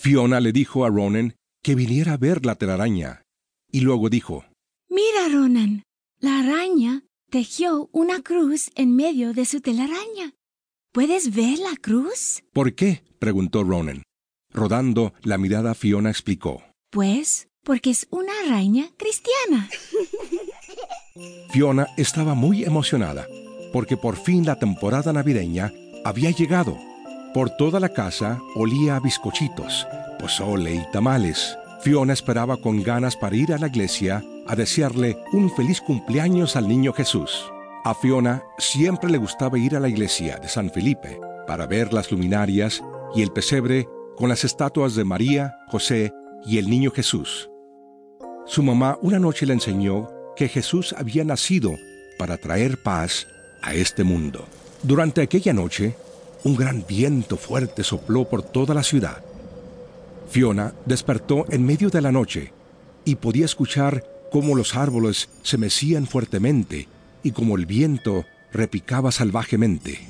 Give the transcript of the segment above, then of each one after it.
Fiona le dijo a Ronan que viniera a ver la telaraña, y luego dijo, Mira, Ronan, la araña tejió una cruz en medio de su telaraña. ¿Puedes ver la cruz? ¿Por qué? preguntó Ronan. Rodando la mirada, Fiona explicó. Pues porque es una araña cristiana. Fiona estaba muy emocionada, porque por fin la temporada navideña había llegado. Por toda la casa olía a bizcochitos, pozole y tamales. Fiona esperaba con ganas para ir a la iglesia a desearle un feliz cumpleaños al niño Jesús. A Fiona siempre le gustaba ir a la iglesia de San Felipe para ver las luminarias y el pesebre con las estatuas de María, José y el niño Jesús. Su mamá una noche le enseñó que Jesús había nacido para traer paz a este mundo. Durante aquella noche, un gran viento fuerte sopló por toda la ciudad. Fiona despertó en medio de la noche y podía escuchar cómo los árboles se mecían fuertemente y como el viento repicaba salvajemente.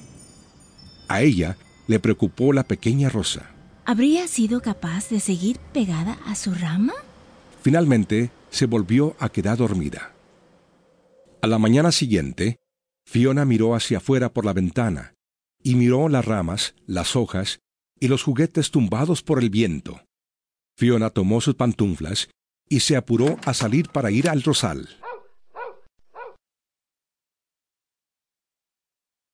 A ella le preocupó la pequeña rosa. ¿Habría sido capaz de seguir pegada a su rama? Finalmente se volvió a quedar dormida. A la mañana siguiente, Fiona miró hacia afuera por la ventana y miró las ramas, las hojas y los juguetes tumbados por el viento. Fiona tomó sus pantuflas y se apuró a salir para ir al rosal.